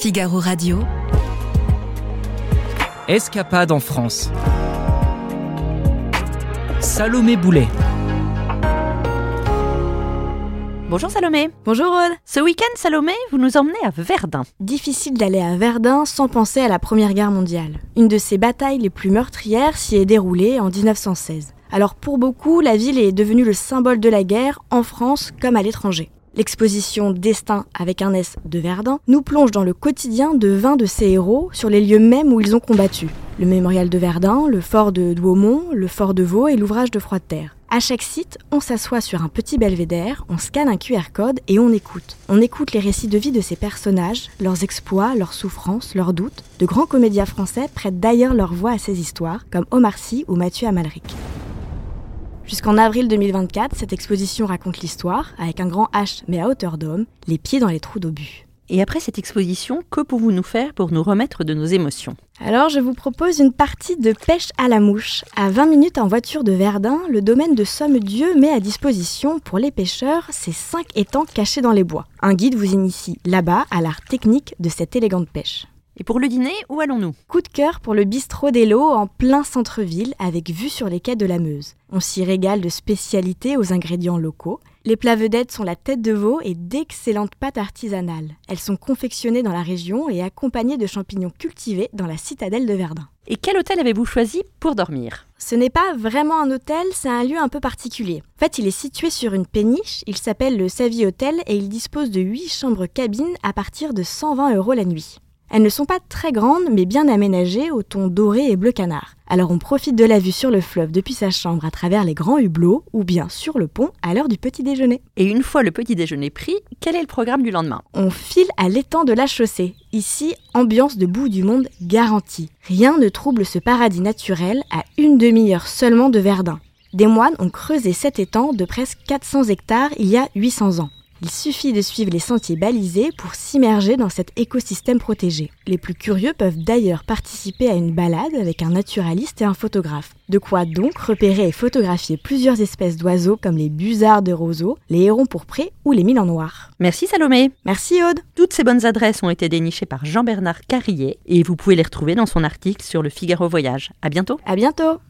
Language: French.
Figaro Radio. Escapade en France. Salomé Boulet. Bonjour Salomé. Bonjour Aude. Ce week-end, Salomé, vous nous emmenez à Verdun. Difficile d'aller à Verdun sans penser à la Première Guerre mondiale. Une de ces batailles les plus meurtrières s'y est déroulée en 1916. Alors pour beaucoup, la ville est devenue le symbole de la guerre en France comme à l'étranger. L'exposition Destin avec un S de Verdun nous plonge dans le quotidien de 20 de ces héros sur les lieux mêmes où ils ont combattu. Le mémorial de Verdun, le fort de Douaumont, le fort de Vaux et l'ouvrage de Froide-Terre. À chaque site, on s'assoit sur un petit belvédère, on scanne un QR code et on écoute. On écoute les récits de vie de ces personnages, leurs exploits, leurs souffrances, leurs doutes. De grands comédiens français prêtent d'ailleurs leur voix à ces histoires, comme Omar Sy ou Mathieu Amalric. Jusqu'en avril 2024, cette exposition raconte l'histoire, avec un grand H mais à hauteur d'homme, les pieds dans les trous d'obus. Et après cette exposition, que pouvez-vous nous faire pour nous remettre de nos émotions? Alors je vous propose une partie de pêche à la mouche. À 20 minutes en voiture de Verdun, le domaine de Somme-Dieu met à disposition pour les pêcheurs ces 5 étangs cachés dans les bois. Un guide vous initie là-bas à l'art technique de cette élégante pêche. Et pour le dîner, où allons-nous? Coup de cœur pour le bistrot d'Elo en plein centre-ville avec vue sur les quais de la Meuse. On s'y régale de spécialités aux ingrédients locaux. Les plats vedettes sont la tête de veau et d'excellentes pâtes artisanales. Elles sont confectionnées dans la région et accompagnées de champignons cultivés dans la citadelle de Verdun. Et quel hôtel avez-vous choisi pour dormir? Ce n'est pas vraiment un hôtel, c'est un lieu un peu particulier. En fait, il est situé sur une péniche, il s'appelle le Savy Hotel et il dispose de 8 chambres cabines à partir de 120 euros la nuit. Elles ne sont pas très grandes, mais bien aménagées au ton doré et bleu canard. Alors on profite de la vue sur le fleuve depuis sa chambre à travers les grands hublots ou bien sur le pont à l'heure du petit déjeuner. Et une fois le petit déjeuner pris, quel est le programme du lendemain? On file à l'étang de la chaussée. Ici, ambiance de bout du monde garantie. Rien ne trouble ce paradis naturel à une demi-heure seulement de Verdun. Des moines ont creusé cet étang de presque 400 hectares il y a 800 ans. Il suffit de suivre les sentiers balisés pour s'immerger dans cet écosystème protégé. Les plus curieux peuvent d'ailleurs participer à une balade avec un naturaliste et un photographe. De quoi donc repérer et photographier plusieurs espèces d'oiseaux comme les busards de roseaux, les hérons pourprés ou les mille en noir. Merci Salomé. Merci Aude. Toutes ces bonnes adresses ont été dénichées par Jean-Bernard Carrier et vous pouvez les retrouver dans son article sur le Figaro Voyage. À bientôt. À bientôt.